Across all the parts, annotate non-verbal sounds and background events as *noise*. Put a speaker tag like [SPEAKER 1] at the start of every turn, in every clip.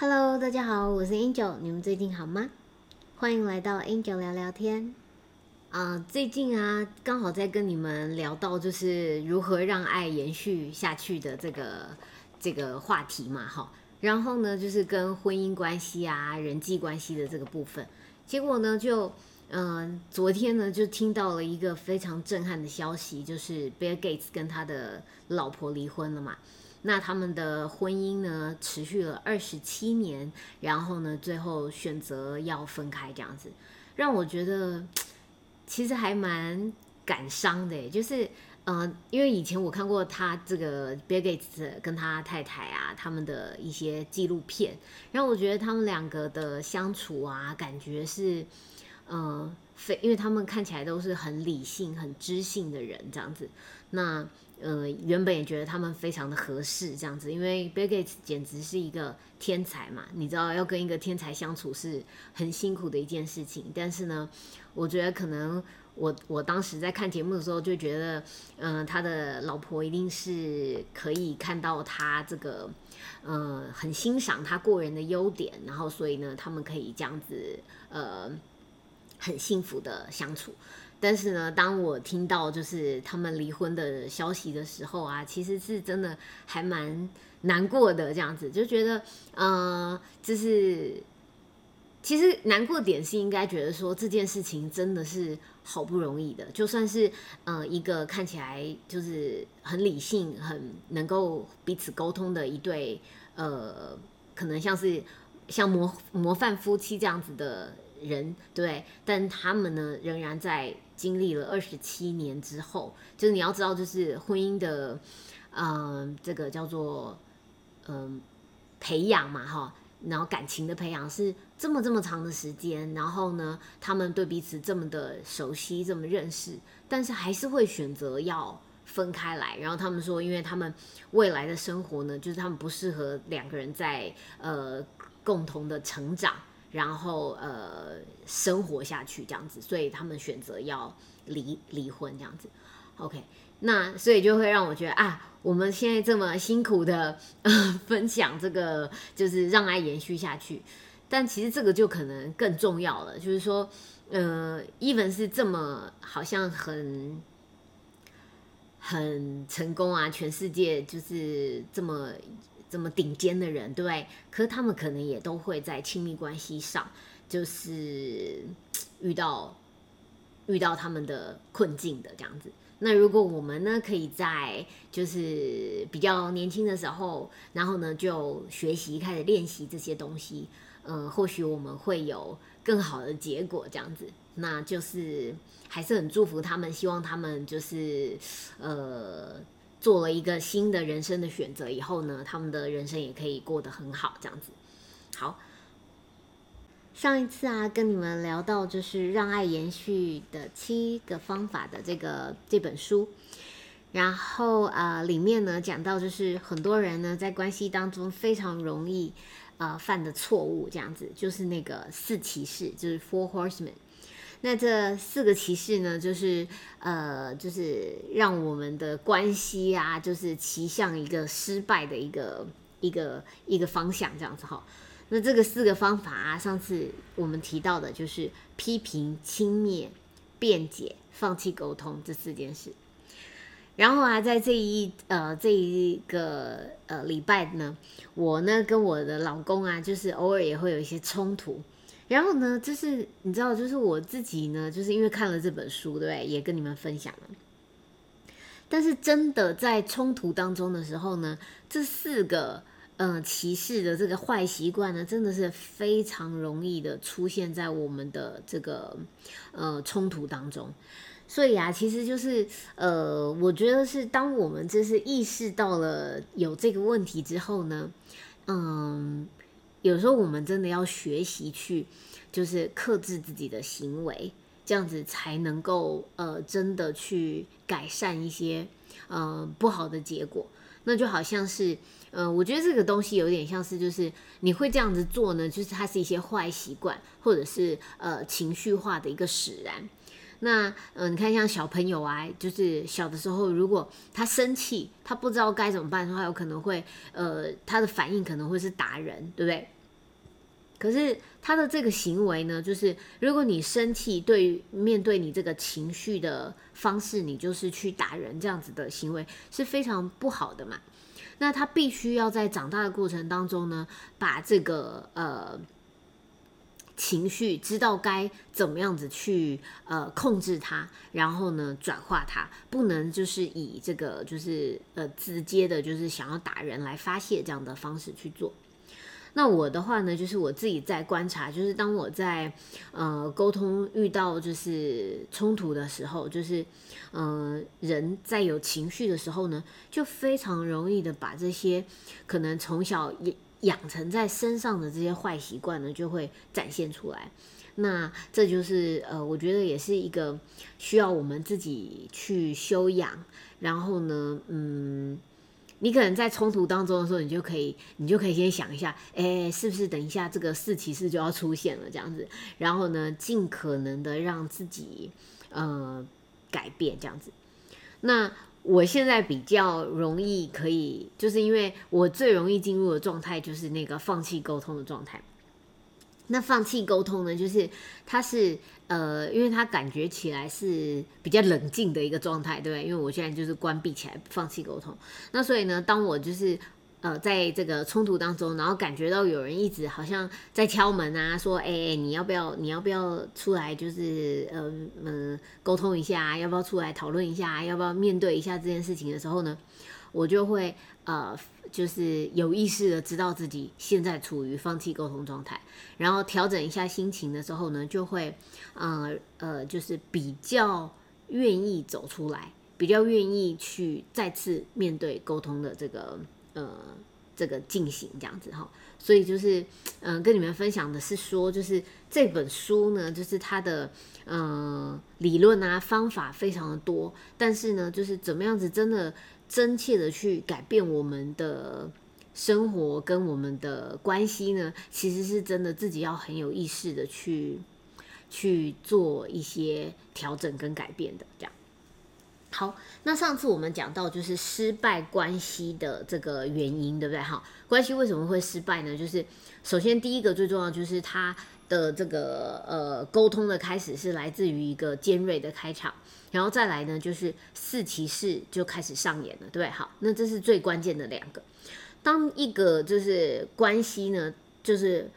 [SPEAKER 1] Hello，大家好，我是 Angel，你们最近好吗？欢迎来到 Angel 聊聊天。啊，最近啊，刚好在跟你们聊到就是如何让爱延续下去的这个这个话题嘛，哈。然后呢，就是跟婚姻关系啊、人际关系的这个部分。结果呢，就嗯，昨天呢，就听到了一个非常震撼的消息，就是 Bill Gates 跟他的老婆离婚了嘛。那他们的婚姻呢，持续了二十七年，然后呢，最后选择要分开，这样子，让我觉得其实还蛮感伤的。就是，呃，因为以前我看过他这个 biggest 跟他太太啊，他们的一些纪录片，然后我觉得他们两个的相处啊，感觉是，呃，非，因为他们看起来都是很理性、很知性的人，这样子，那。呃，原本也觉得他们非常的合适这样子，因为 Bill Gates 简直是一个天才嘛，你知道要跟一个天才相处是很辛苦的一件事情。但是呢，我觉得可能我我当时在看节目的时候就觉得，嗯，他的老婆一定是可以看到他这个，呃，很欣赏他过人的优点，然后所以呢，他们可以这样子，呃，很幸福的相处。但是呢，当我听到就是他们离婚的消息的时候啊，其实是真的还蛮难过的，这样子就觉得，呃，就是其实难过点是应该觉得说这件事情真的是好不容易的，就算是呃一个看起来就是很理性、很能够彼此沟通的一对，呃，可能像是像模模范夫妻这样子的人，对，但他们呢仍然在。经历了二十七年之后，就是你要知道，就是婚姻的，嗯，这个叫做嗯培养嘛，哈，然后感情的培养是这么这么长的时间，然后呢，他们对彼此这么的熟悉，这么认识，但是还是会选择要分开来。然后他们说，因为他们未来的生活呢，就是他们不适合两个人在呃共同的成长。然后呃，生活下去这样子，所以他们选择要离离婚这样子。OK，那所以就会让我觉得啊，我们现在这么辛苦的分享这个，就是让爱延续下去。但其实这个就可能更重要了，就是说，呃，even 是这么好像很很成功啊，全世界就是这么。这么顶尖的人，对？可是他们可能也都会在亲密关系上，就是 *tsk* 遇到遇到他们的困境的这样子。那如果我们呢，可以在就是比较年轻的时候，然后呢就学习开始练习这些东西，嗯，或许我们会有更好的结果这样子。那就是还是很祝福他们，希望他们就是呃。做了一个新的人生的选择以后呢，他们的人生也可以过得很好，这样子。好，上一次啊，跟你们聊到就是让爱延续的七个方法的这个这本书，然后啊，里面呢讲到就是很多人呢在关系当中非常容易呃犯的错误，这样子就是那个四骑士，就是 Four Horsemen。那这四个骑士呢，就是呃，就是让我们的关系啊，就是骑向一个失败的一个一个一个方向，这样子哈。那这个四个方法啊，上次我们提到的就是批评、轻蔑、辩解、放弃沟通这四件事。然后啊，在这一呃这一个呃礼拜呢，我呢跟我的老公啊，就是偶尔也会有一些冲突。然后呢，就是你知道，就是我自己呢，就是因为看了这本书，对不对？也跟你们分享了。但是真的在冲突当中的时候呢，这四个嗯歧视的这个坏习惯呢，真的是非常容易的出现在我们的这个呃冲突当中。所以啊，其实就是呃，我觉得是当我们就是意识到了有这个问题之后呢，嗯。有时候我们真的要学习去，就是克制自己的行为，这样子才能够呃真的去改善一些呃不好的结果。那就好像是呃，我觉得这个东西有点像是，就是你会这样子做呢，就是它是一些坏习惯，或者是呃情绪化的一个使然。那嗯，你看像小朋友啊，就是小的时候，如果他生气，他不知道该怎么办的话，有可能会呃，他的反应可能会是打人，对不对？可是他的这个行为呢，就是如果你生气，对于面对你这个情绪的方式，你就是去打人这样子的行为是非常不好的嘛。那他必须要在长大的过程当中呢，把这个呃情绪知道该怎么样子去呃控制它，然后呢转化它，不能就是以这个就是呃直接的，就是想要打人来发泄这样的方式去做。那我的话呢，就是我自己在观察，就是当我在呃沟通遇到就是冲突的时候，就是嗯人在有情绪的时候呢，就非常容易的把这些可能从小也养成在身上的这些坏习惯呢，就会展现出来。那这就是呃，我觉得也是一个需要我们自己去修养，然后呢，嗯。你可能在冲突当中的时候，你就可以，你就可以先想一下，哎，是不是等一下这个四骑士就要出现了这样子，然后呢，尽可能的让自己呃改变这样子。那我现在比较容易可以，就是因为我最容易进入的状态就是那个放弃沟通的状态。那放弃沟通呢，就是他是呃，因为他感觉起来是比较冷静的一个状态，对不对？因为我现在就是关闭起来，放弃沟通。那所以呢，当我就是呃，在这个冲突当中，然后感觉到有人一直好像在敲门啊，说，哎，你要不要，你要不要出来，就是呃嗯，沟通一下，要不要出来讨论一下，要不要面对一下这件事情的时候呢，我就会呃。就是有意识的知道自己现在处于放弃沟通状态，然后调整一下心情的时候呢，就会，呃呃，就是比较愿意走出来，比较愿意去再次面对沟通的这个呃这个进行这样子哈。所以就是，嗯，跟你们分享的是说，就是这本书呢，就是它的呃理论啊方法非常的多，但是呢，就是怎么样子真的。真切的去改变我们的生活跟我们的关系呢，其实是真的自己要很有意识的去去做一些调整跟改变的。这样好，那上次我们讲到就是失败关系的这个原因，对不对？哈，关系为什么会失败呢？就是首先第一个最重要就是它的这个呃沟通的开始是来自于一个尖锐的开场。然后再来呢，就是四骑士就开始上演了，对不对？好，那这是最关键的两个。当一个就是关系呢，就是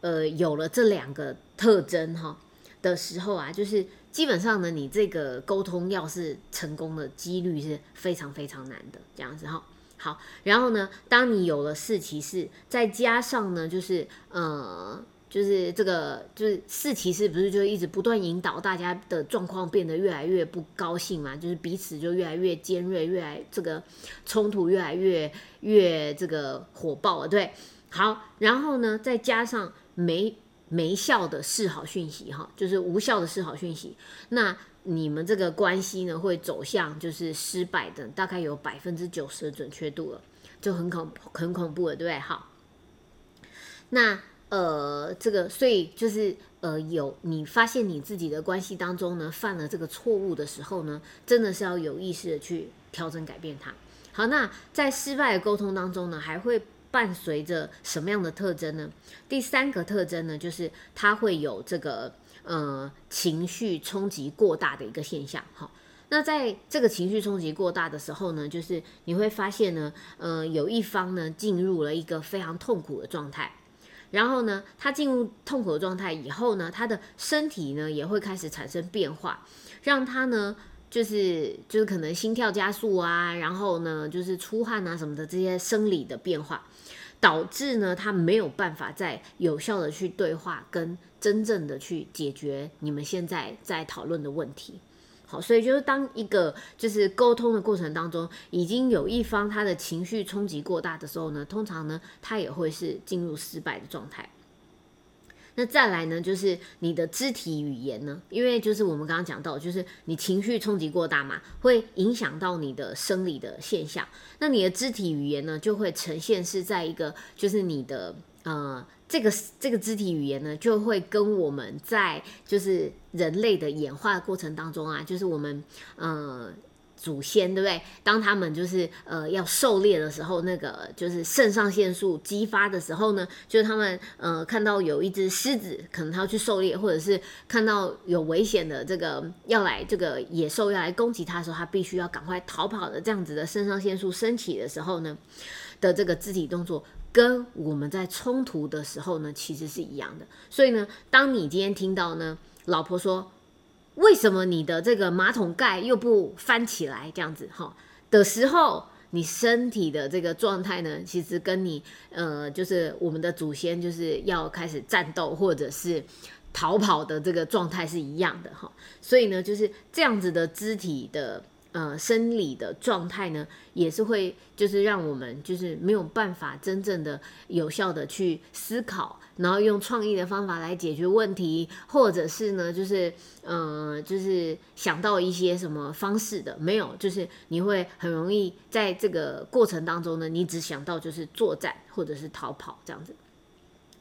[SPEAKER 1] 呃有了这两个特征哈的时候啊，就是基本上呢，你这个沟通要是成功的几率是非常非常难的，这样子哈。好，然后呢，当你有了四骑士，再加上呢，就是呃。就是这个，就是四骑士不是就一直不断引导大家的状况变得越来越不高兴嘛？就是彼此就越来越尖锐，越来这个冲突越来越越这个火爆了，对。好，然后呢，再加上没没效的示好讯息，哈，就是无效的示好讯息，那你们这个关系呢会走向就是失败的，大概有百分之九十的准确度了，就很恐很恐怖了，对不对？好，那。呃，这个，所以就是呃，有你发现你自己的关系当中呢，犯了这个错误的时候呢，真的是要有意识的去调整改变它。好，那在失败的沟通当中呢，还会伴随着什么样的特征呢？第三个特征呢，就是它会有这个呃情绪冲击过大的一个现象。哈，那在这个情绪冲击过大的时候呢，就是你会发现呢，呃，有一方呢进入了一个非常痛苦的状态。然后呢，他进入痛苦的状态以后呢，他的身体呢也会开始产生变化，让他呢就是就是可能心跳加速啊，然后呢就是出汗啊什么的这些生理的变化，导致呢他没有办法再有效的去对话，跟真正的去解决你们现在在讨论的问题。好，所以就是当一个就是沟通的过程当中，已经有一方他的情绪冲击过大的时候呢，通常呢，他也会是进入失败的状态。那再来呢，就是你的肢体语言呢，因为就是我们刚刚讲到，就是你情绪冲击过大嘛，会影响到你的生理的现象。那你的肢体语言呢，就会呈现是在一个就是你的呃。这个这个肢体语言呢，就会跟我们在就是人类的演化过程当中啊，就是我们呃祖先，对不对？当他们就是呃要狩猎的时候，那个就是肾上腺素激发的时候呢，就是他们呃看到有一只狮子，可能他要去狩猎，或者是看到有危险的这个要来这个野兽要来攻击他的时候，他必须要赶快逃跑的这样子的肾上腺素升起的时候呢的这个肢体动作，跟我们在冲突的时候呢其实是一样的。所以呢，当你今天听到呢，老婆说。为什么你的这个马桶盖又不翻起来这样子哈的时候，你身体的这个状态呢，其实跟你呃，就是我们的祖先就是要开始战斗或者是逃跑的这个状态是一样的哈，所以呢，就是这样子的肢体的。呃，生理的状态呢，也是会就是让我们就是没有办法真正的有效的去思考，然后用创意的方法来解决问题，或者是呢，就是呃，就是想到一些什么方式的，没有，就是你会很容易在这个过程当中呢，你只想到就是作战或者是逃跑这样子，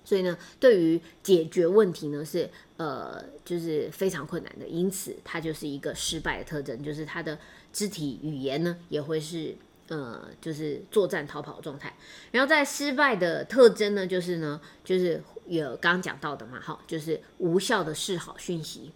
[SPEAKER 1] 所以呢，对于解决问题呢是呃就是非常困难的，因此它就是一个失败的特征，就是它的。肢体语言呢，也会是呃，就是作战逃跑状态。然后在失败的特征呢，就是呢，就是有刚刚讲到的嘛，哈，就是无效的示好讯息。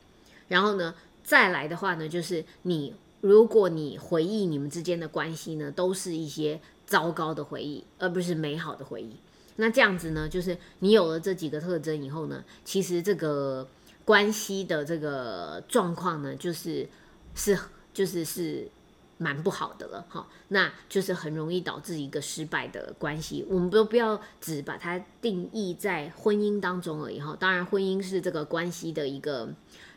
[SPEAKER 1] 然后呢，再来的话呢，就是你如果你回忆你们之间的关系呢，都是一些糟糕的回忆，而不是美好的回忆。那这样子呢，就是你有了这几个特征以后呢，其实这个关系的这个状况呢，就是是。就是是蛮不好的了哈，那就是很容易导致一个失败的关系。我们都不要只把它定义在婚姻当中而已哈。当然，婚姻是这个关系的一个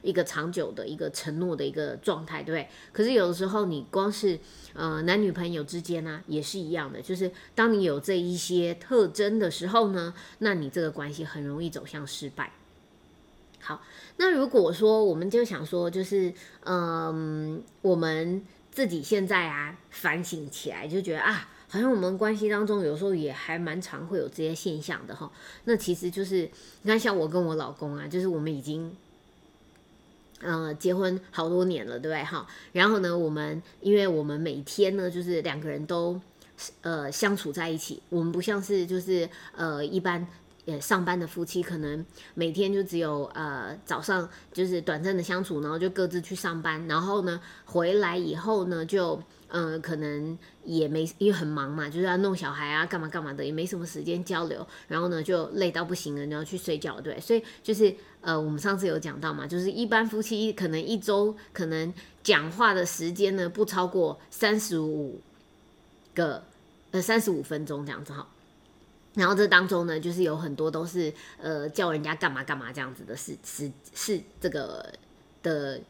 [SPEAKER 1] 一个长久的一个承诺的一个状态，对不对可是有的时候，你光是呃男女朋友之间呢，也是一样的。就是当你有这一些特征的时候呢，那你这个关系很容易走向失败。好，那如果说我们就想说，就是嗯，我们自己现在啊反省起来，就觉得啊，好像我们关系当中有时候也还蛮常会有这些现象的哈。那其实就是你看，像我跟我老公啊，就是我们已经呃结婚好多年了，对不对哈？然后呢，我们因为我们每天呢，就是两个人都呃相处在一起，我们不像是就是呃一般。呃，上班的夫妻可能每天就只有呃早上就是短暂的相处，然后就各自去上班，然后呢回来以后呢就嗯可能也没因为很忙嘛，就是要弄小孩啊干嘛干嘛的，也没什么时间交流，然后呢就累到不行了，然后去睡觉，对，所以就是呃我们上次有讲到嘛，就是一般夫妻可能一周可能讲话的时间呢不超过三十五个呃三十五分钟这样子哈。然后这当中呢，就是有很多都是呃叫人家干嘛干嘛这样子的事，是是这个的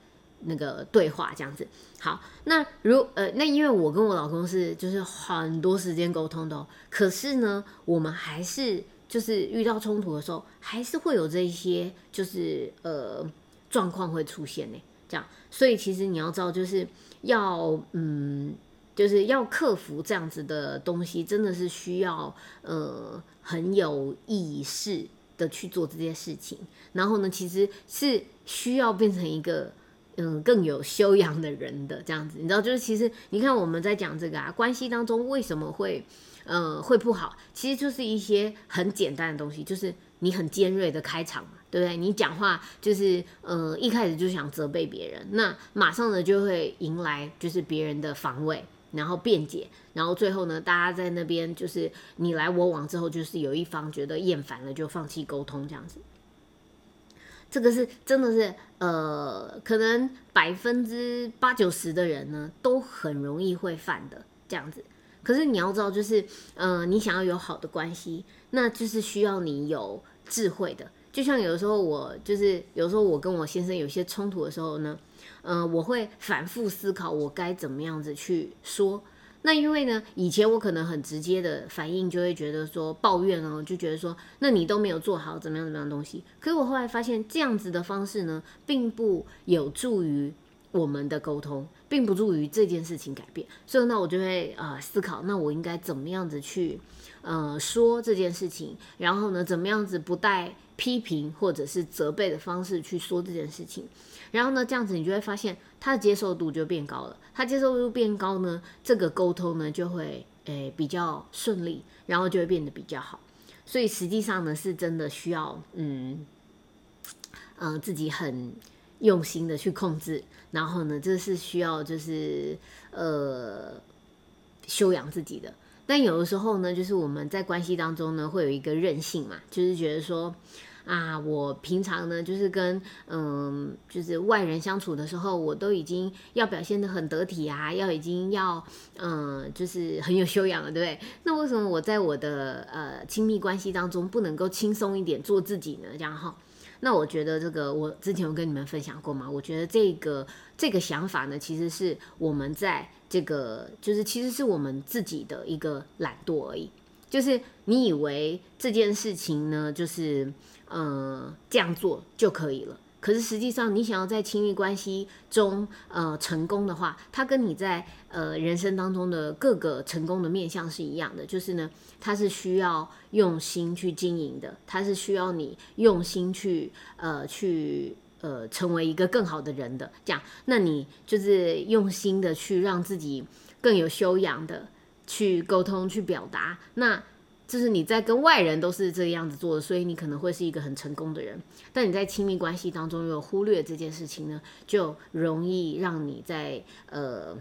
[SPEAKER 1] 那个对话这样子。好，那如呃那因为我跟我老公是就是很多时间沟通的哦，可是呢，我们还是就是遇到冲突的时候，还是会有这一些就是呃状况会出现呢。这样，所以其实你要知道，就是要嗯。就是要克服这样子的东西，真的是需要呃很有意识的去做这件事情。然后呢，其实是需要变成一个嗯更有修养的人的这样子。你知道，就是其实你看我们在讲这个啊，关系当中为什么会呃会不好，其实就是一些很简单的东西，就是你很尖锐的开场嘛，对不对？你讲话就是呃一开始就想责备别人，那马上呢就会迎来就是别人的防卫。然后辩解，然后最后呢，大家在那边就是你来我往之后，就是有一方觉得厌烦了，就放弃沟通这样子。这个是真的是呃，可能百分之八九十的人呢，都很容易会犯的这样子。可是你要知道，就是呃，你想要有好的关系，那就是需要你有智慧的。就像有时候我就是有时候我跟我先生有些冲突的时候呢。嗯，我会反复思考我该怎么样子去说。那因为呢，以前我可能很直接的反应就会觉得说抱怨哦，就觉得说那你都没有做好怎么样怎么样东西。可是我后来发现这样子的方式呢，并不有助于我们的沟通，并不助于这件事情改变。所以呢，我就会呃思考，那我应该怎么样子去呃说这件事情，然后呢，怎么样子不带批评或者是责备的方式去说这件事情。然后呢，这样子你就会发现他的接受度就变高了。他接受度变高呢，这个沟通呢就会诶比较顺利，然后就会变得比较好。所以实际上呢，是真的需要嗯嗯自己很用心的去控制。然后呢，这是需要就是呃修养自己的。但有的时候呢，就是我们在关系当中呢，会有一个任性嘛，就是觉得说。啊，我平常呢，就是跟嗯，就是外人相处的时候，我都已经要表现的很得体啊，要已经要嗯，就是很有修养了，对不对？那为什么我在我的呃亲密关系当中不能够轻松一点做自己呢？这样哈，那我觉得这个我之前有跟你们分享过嘛，我觉得这个这个想法呢，其实是我们在这个就是其实是我们自己的一个懒惰而已，就是你以为这件事情呢，就是。呃，这样做就可以了。可是实际上，你想要在亲密关系中呃成功的话，它跟你在呃人生当中的各个成功的面向是一样的，就是呢，它是需要用心去经营的，它是需要你用心去呃去呃成为一个更好的人的。这样，那你就是用心的去让自己更有修养的去沟通、去表达。那就是你在跟外人都是这个样子做的，所以你可能会是一个很成功的人。但你在亲密关系当中又忽略这件事情呢，就容易让你在呃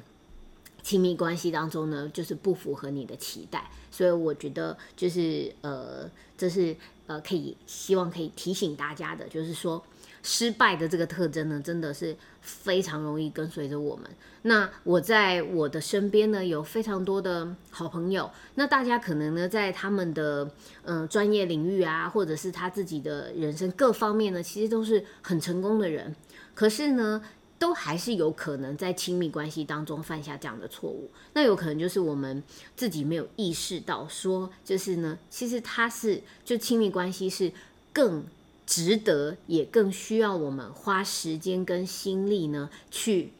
[SPEAKER 1] 亲密关系当中呢，就是不符合你的期待。所以我觉得就是呃，这是呃可以希望可以提醒大家的，就是说。失败的这个特征呢，真的是非常容易跟随着我们。那我在我的身边呢，有非常多的好朋友。那大家可能呢，在他们的嗯专业领域啊，或者是他自己的人生各方面呢，其实都是很成功的人。可是呢，都还是有可能在亲密关系当中犯下这样的错误。那有可能就是我们自己没有意识到，说就是呢，其实他是就亲密关系是更。值得，也更需要我们花时间跟心力呢，去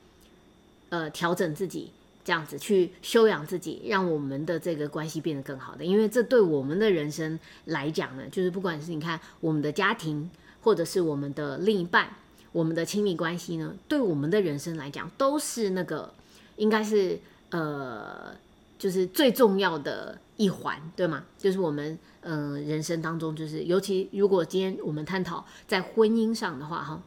[SPEAKER 1] 呃调整自己，这样子去修养自己，让我们的这个关系变得更好的。因为这对我们的人生来讲呢，就是不管是你看我们的家庭，或者是我们的另一半，我们的亲密关系呢，对我们的人生来讲，都是那个应该是呃，就是最重要的一环，对吗？就是我们。嗯，人生当中就是，尤其如果今天我们探讨在婚姻上的话，哈，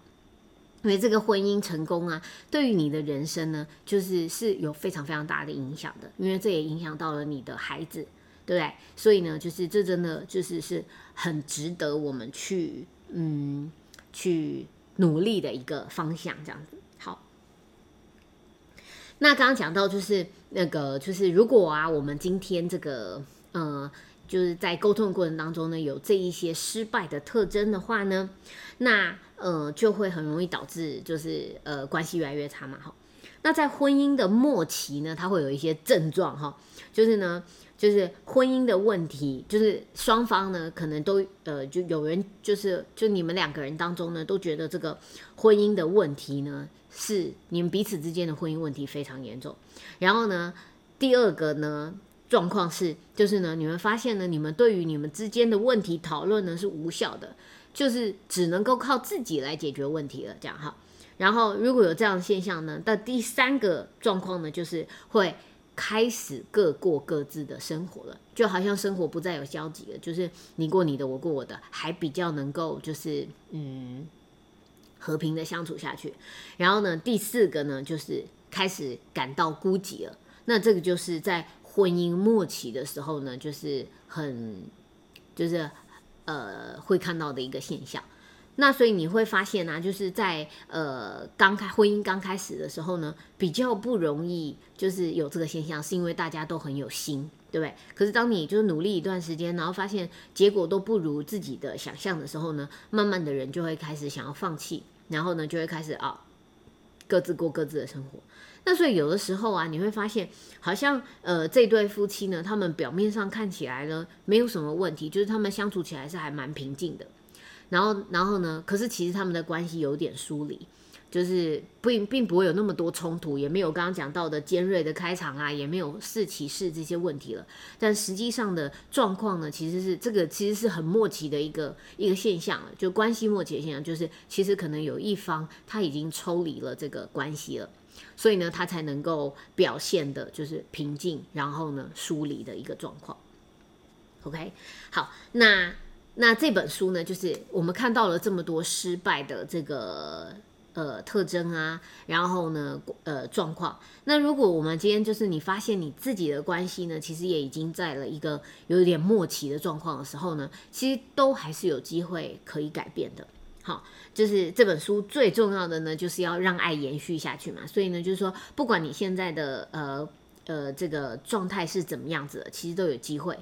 [SPEAKER 1] 因为这个婚姻成功啊，对于你的人生呢，就是是有非常非常大的影响的，因为这也影响到了你的孩子，对不对？所以呢，就是这真的就是是很值得我们去嗯去努力的一个方向，这样子。那刚刚讲到就是那个就是如果啊，我们今天这个呃。就是在沟通的过程当中呢，有这一些失败的特征的话呢，那呃就会很容易导致就是呃关系越来越差嘛哈。那在婚姻的末期呢，它会有一些症状哈，就是呢就是婚姻的问题，就是双方呢可能都呃就有人就是就你们两个人当中呢都觉得这个婚姻的问题呢是你们彼此之间的婚姻问题非常严重，然后呢第二个呢。状况是，就是呢，你们发现呢，你们对于你们之间的问题讨论呢是无效的，就是只能够靠自己来解决问题了，这样哈。然后如果有这样的现象呢，到第三个状况呢，就是会开始各过各自的生活了，就好像生活不再有交集了，就是你过你的，我过我的，还比较能够就是嗯和平的相处下去。然后呢，第四个呢，就是开始感到孤寂了，那这个就是在。婚姻末期的时候呢，就是很，就是呃会看到的一个现象。那所以你会发现呢，就是在呃刚开婚姻刚开始的时候呢，比较不容易就是有这个现象，是因为大家都很有心，对不对？可是当你就是努力一段时间，然后发现结果都不如自己的想象的时候呢，慢慢的人就会开始想要放弃，然后呢就会开始啊各自过各自的生活。那所以有的时候啊，你会发现好像呃这对夫妻呢，他们表面上看起来呢没有什么问题，就是他们相处起来是还蛮平静的。然后然后呢，可是其实他们的关系有点疏离。就是并并不会有那么多冲突，也没有刚刚讲到的尖锐的开场啊，也没有四骑士这些问题了。但实际上的状况呢，其实是这个其实是很默契的一个一个现象了，就关系默契的现象，就是其实可能有一方他已经抽离了这个关系了，所以呢，他才能够表现的就是平静，然后呢疏离的一个状况。OK，好，那那这本书呢，就是我们看到了这么多失败的这个。呃，特征啊，然后呢，呃，状况。那如果我们今天就是你发现你自己的关系呢，其实也已经在了一个有点末期的状况的时候呢，其实都还是有机会可以改变的。好，就是这本书最重要的呢，就是要让爱延续下去嘛。所以呢，就是说，不管你现在的呃呃这个状态是怎么样子的，其实都有机会。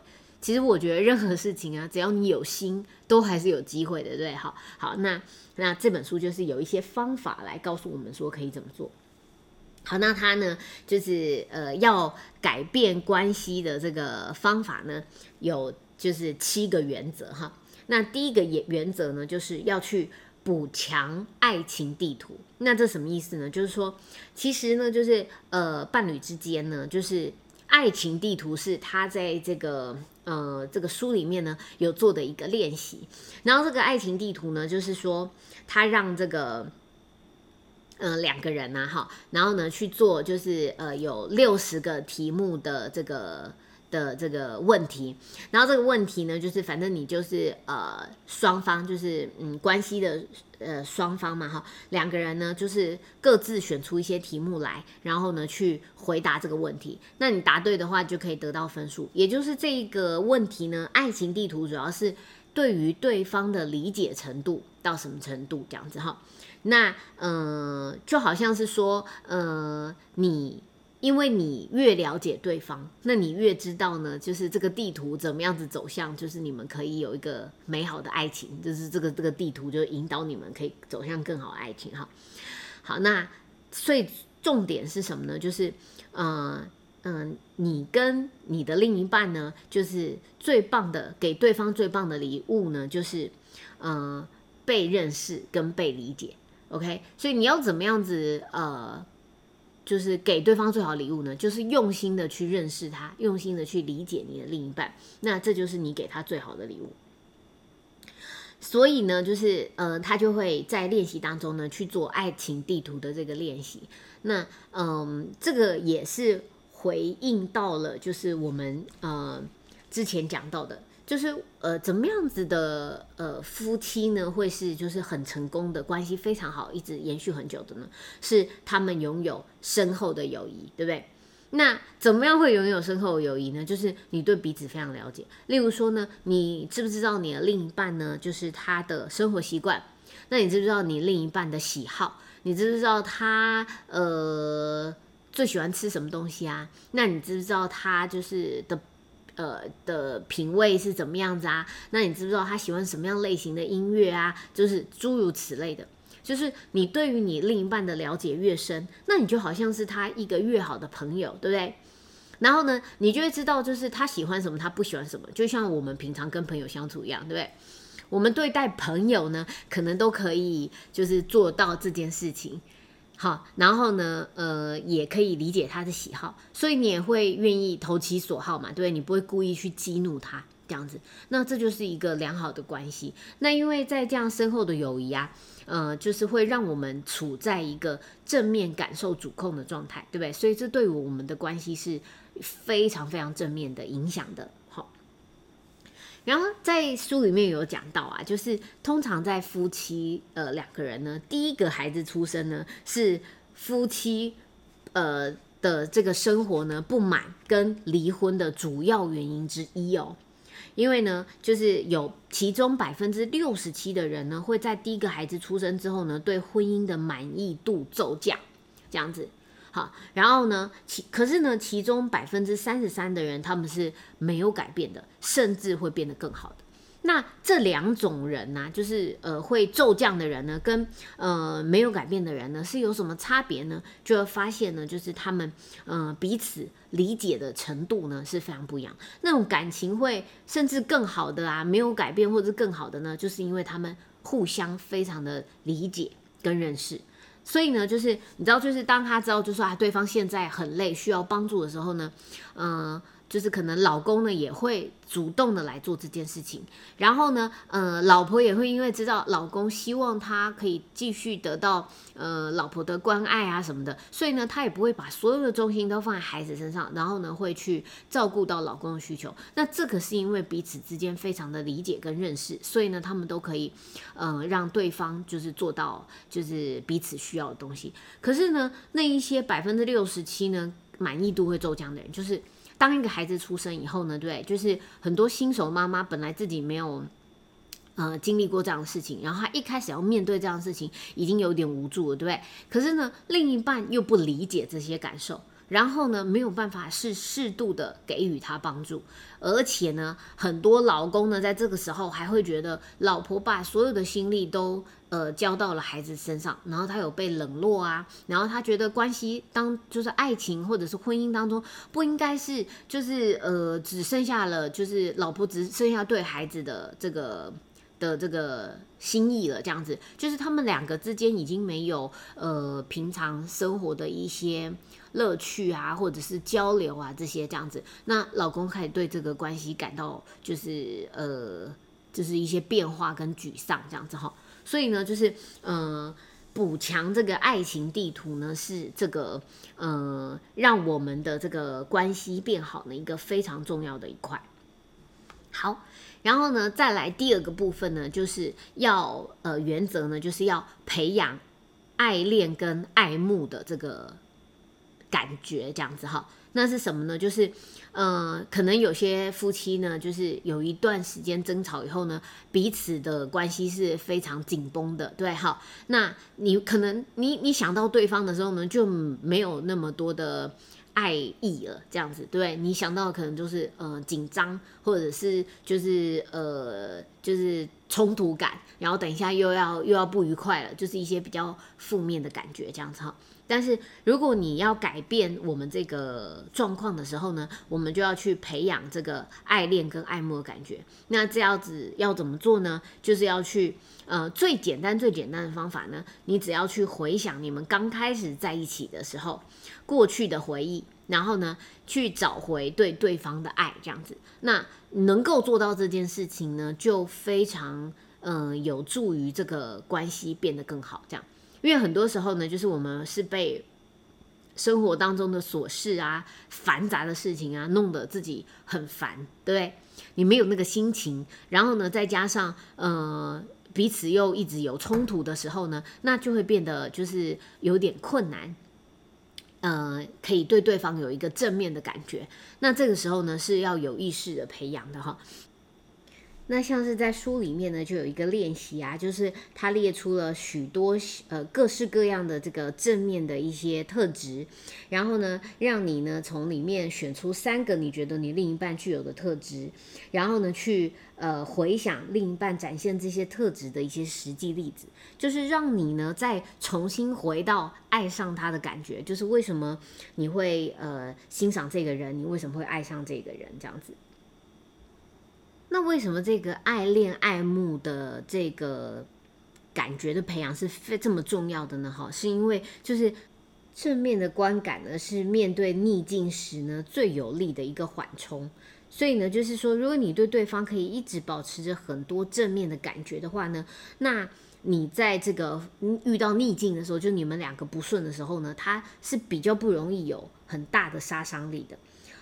[SPEAKER 1] 其实我觉得任何事情啊，只要你有心，都还是有机会的，对？好，好，那那这本书就是有一些方法来告诉我们说可以怎么做。好，那它呢，就是呃要改变关系的这个方法呢，有就是七个原则哈。那第一个原原则呢，就是要去补强爱情地图。那这什么意思呢？就是说，其实呢，就是呃伴侣之间呢，就是爱情地图是他在这个。呃，这个书里面呢有做的一个练习，然后这个爱情地图呢，就是说他让这个呃两个人呢，哈，然后呢去做，就是呃有六十个题目的这个的这个问题，然后这个问题呢，就是反正你就是呃双方就是嗯关系的。呃，双方嘛，哈，两个人呢，就是各自选出一些题目来，然后呢，去回答这个问题。那你答对的话，就可以得到分数。也就是这一个问题呢，爱情地图主要是对于对方的理解程度到什么程度这样子哈。那嗯，就好像是说，呃，你。因为你越了解对方，那你越知道呢，就是这个地图怎么样子走向，就是你们可以有一个美好的爱情，就是这个这个地图就引导你们可以走向更好的爱情哈。好，那所以重点是什么呢？就是嗯嗯，你跟你的另一半呢，就是最棒的给对方最棒的礼物呢，就是嗯被认识跟被理解。OK，所以你要怎么样子呃？就是给对方最好礼物呢，就是用心的去认识他，用心的去理解你的另一半，那这就是你给他最好的礼物。所以呢，就是呃，他就会在练习当中呢去做爱情地图的这个练习。那嗯，这个也是回应到了，就是我们呃之前讲到的。就是呃，怎么样子的呃夫妻呢，会是就是很成功的关系非常好，一直延续很久的呢？是他们拥有深厚的友谊，对不对？那怎么样会拥有深厚的友谊呢？就是你对彼此非常了解。例如说呢，你知不知道你的另一半呢，就是他的生活习惯？那你知不知道你另一半的喜好？你知不知道他呃最喜欢吃什么东西啊？那你知不知道他就是的？呃的品味是怎么样子啊？那你知不知道他喜欢什么样类型的音乐啊？就是诸如此类的，就是你对于你另一半的了解越深，那你就好像是他一个越好的朋友，对不对？然后呢，你就会知道就是他喜欢什么，他不喜欢什么，就像我们平常跟朋友相处一样，对不对？我们对待朋友呢，可能都可以就是做到这件事情。好，然后呢，呃，也可以理解他的喜好，所以你也会愿意投其所好嘛，对你不会故意去激怒他这样子，那这就是一个良好的关系。那因为在这样深厚的友谊啊，呃，就是会让我们处在一个正面感受主控的状态，对不对？所以这对我们的关系是非常非常正面的影响的。然后在书里面有讲到啊，就是通常在夫妻呃两个人呢，第一个孩子出生呢，是夫妻呃的这个生活呢不满跟离婚的主要原因之一哦。因为呢，就是有其中百分之六十七的人呢，会在第一个孩子出生之后呢，对婚姻的满意度骤降，这样子。好，然后呢？其可是呢，其中百分之三十三的人他们是没有改变的，甚至会变得更好的。那这两种人呢，就是呃会骤降的人呢，跟呃没有改变的人呢，是有什么差别呢？就会发现呢，就是他们呃彼此理解的程度呢是非常不一样。那种感情会甚至更好的啊，没有改变或者更好的呢，就是因为他们互相非常的理解跟认识。所以呢，就是你知道，就是当他知道，就说啊，对方现在很累，需要帮助的时候呢，嗯。就是可能老公呢也会主动的来做这件事情，然后呢，呃，老婆也会因为知道老公希望他可以继续得到呃老婆的关爱啊什么的，所以呢，他也不会把所有的重心都放在孩子身上，然后呢，会去照顾到老公的需求。那这个是因为彼此之间非常的理解跟认识，所以呢，他们都可以呃让对方就是做到就是彼此需要的东西。可是呢，那一些百分之六十七呢满意度会骤降的人，就是。当一个孩子出生以后呢，对，就是很多新手妈妈本来自己没有，呃，经历过这样的事情，然后她一开始要面对这样的事情，已经有点无助了，对不对？可是呢，另一半又不理解这些感受。然后呢，没有办法是适度的给予他帮助，而且呢，很多老公呢，在这个时候还会觉得老婆把所有的心力都呃交到了孩子身上，然后他有被冷落啊，然后他觉得关系当就是爱情或者是婚姻当中不应该是就是呃只剩下了就是老婆只剩下对孩子的这个。的这个心意了，这样子就是他们两个之间已经没有呃平常生活的一些乐趣啊，或者是交流啊这些这样子。那老公开始对这个关系感到就是呃就是一些变化跟沮丧这样子哈。所以呢，就是呃补强这个爱情地图呢，是这个呃让我们的这个关系变好的一个非常重要的一块。好。然后呢，再来第二个部分呢，就是要呃原则呢，就是要培养爱恋跟爱慕的这个感觉，这样子哈。那是什么呢？就是呃，可能有些夫妻呢，就是有一段时间争吵以后呢，彼此的关系是非常紧绷的，对哈。那你可能你你想到对方的时候呢，就没有那么多的。爱意了，这样子，对你想到的可能就是呃紧张，或者是就是呃就是冲突感，然后等一下又要又要不愉快了，就是一些比较负面的感觉这样子哈。但是如果你要改变我们这个状况的时候呢，我们就要去培养这个爱恋跟爱慕的感觉。那这样子要怎么做呢？就是要去呃最简单最简单的方法呢，你只要去回想你们刚开始在一起的时候。过去的回忆，然后呢，去找回对对方的爱，这样子，那能够做到这件事情呢，就非常嗯有助于这个关系变得更好。这样，因为很多时候呢，就是我们是被生活当中的琐事啊、繁杂的事情啊，弄得自己很烦，对不对？你没有那个心情，然后呢，再加上呃彼此又一直有冲突的时候呢，那就会变得就是有点困难。呃，可以对对方有一个正面的感觉，那这个时候呢是要有意识的培养的哈。那像是在书里面呢，就有一个练习啊，就是他列出了许多呃各式各样的这个正面的一些特质，然后呢，让你呢从里面选出三个你觉得你另一半具有的特质，然后呢去呃回想另一半展现这些特质的一些实际例子，就是让你呢再重新回到爱上他的感觉，就是为什么你会呃欣赏这个人，你为什么会爱上这个人这样子。那为什么这个爱恋爱慕的这个感觉的培养是非这么重要的呢？哈，是因为就是正面的观感呢，是面对逆境时呢最有力的一个缓冲。所以呢，就是说，如果你对对方可以一直保持着很多正面的感觉的话呢，那你在这个遇到逆境的时候，就你们两个不顺的时候呢，他是比较不容易有很大的杀伤力的。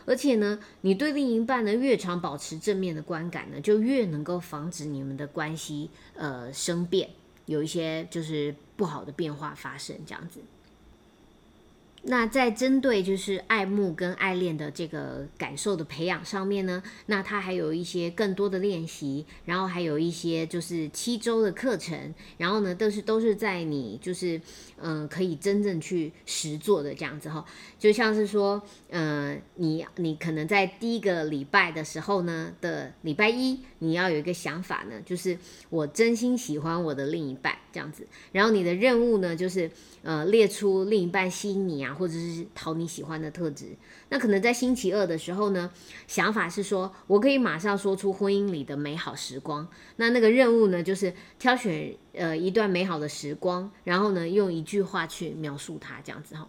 [SPEAKER 1] 而且呢，你对另一半呢越常保持正面的观感呢，就越能够防止你们的关系呃生变，有一些就是不好的变化发生这样子。那在针对就是爱慕跟爱恋的这个感受的培养上面呢，那它还有一些更多的练习，然后还有一些就是七周的课程，然后呢都是都是在你就是嗯可以真正去实做的这样子哈，就像是说嗯你你可能在第一个礼拜的时候呢的礼拜一，你要有一个想法呢，就是我真心喜欢我的另一半这样子。然后你的任务呢，就是呃列出另一半吸引你啊，或者是讨你喜欢的特质。那可能在星期二的时候呢，想法是说我可以马上说出婚姻里的美好时光。那那个任务呢，就是挑选呃一段美好的时光，然后呢用一句话去描述它，这样子哈。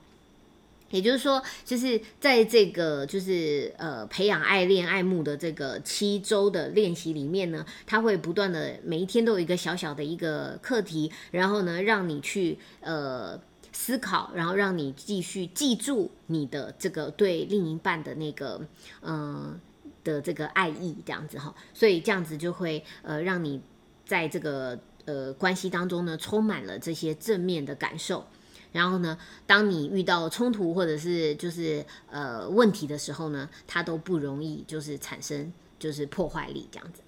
[SPEAKER 1] 也就是说，就是在这个就是呃培养爱恋爱慕的这个七周的练习里面呢，他会不断的每一天都有一个小小的一个课题，然后呢让你去呃思考，然后让你继续记住你的这个对另一半的那个嗯的这个爱意这样子哈，所以这样子就会呃让你在这个呃关系当中呢充满了这些正面的感受。然后呢，当你遇到冲突或者是就是呃问题的时候呢，它都不容易就是产生就是破坏力这样子。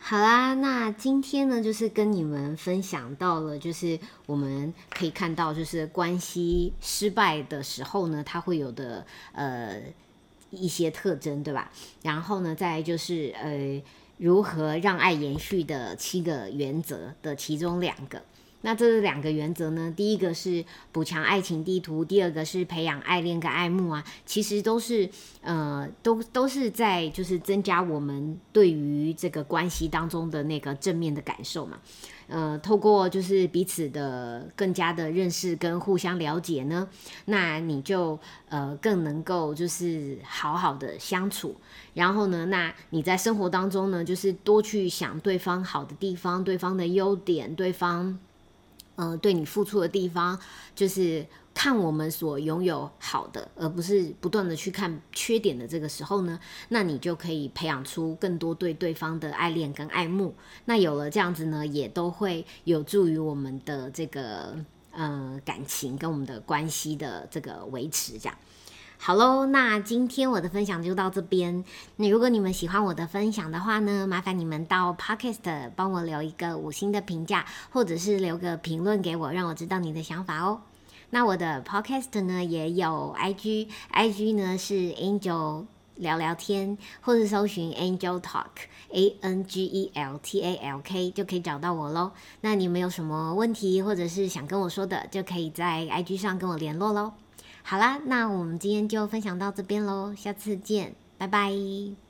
[SPEAKER 1] 好啦，那今天呢就是跟你们分享到了，就是我们可以看到就是关系失败的时候呢，它会有的呃一些特征，对吧？然后呢，再就是呃如何让爱延续的七个原则的其中两个。那这两个原则呢？第一个是补强爱情地图，第二个是培养爱恋跟爱慕啊，其实都是呃，都都是在就是增加我们对于这个关系当中的那个正面的感受嘛。呃，透过就是彼此的更加的认识跟互相了解呢，那你就呃更能够就是好好的相处。然后呢，那你在生活当中呢，就是多去想对方好的地方，对方的优点，对方。呃，对你付出的地方，就是看我们所拥有好的，而不是不断的去看缺点的这个时候呢，那你就可以培养出更多对对方的爱恋跟爱慕。那有了这样子呢，也都会有助于我们的这个呃感情跟我们的关系的这个维持，这样。好喽，那今天我的分享就到这边。那如果你们喜欢我的分享的话呢，麻烦你们到 Podcast 帮我留一个五星的评价，或者是留个评论给我，让我知道你的想法哦。那我的 Podcast 呢也有 IG，IG 呢是 Angel 聊聊天，或者搜寻 Angel Talk，A N G E L T A L K 就可以找到我喽。那你们有什么问题，或者是想跟我说的，就可以在 IG 上跟我联络喽。好啦，那我们今天就分享到这边喽，下次见，拜拜。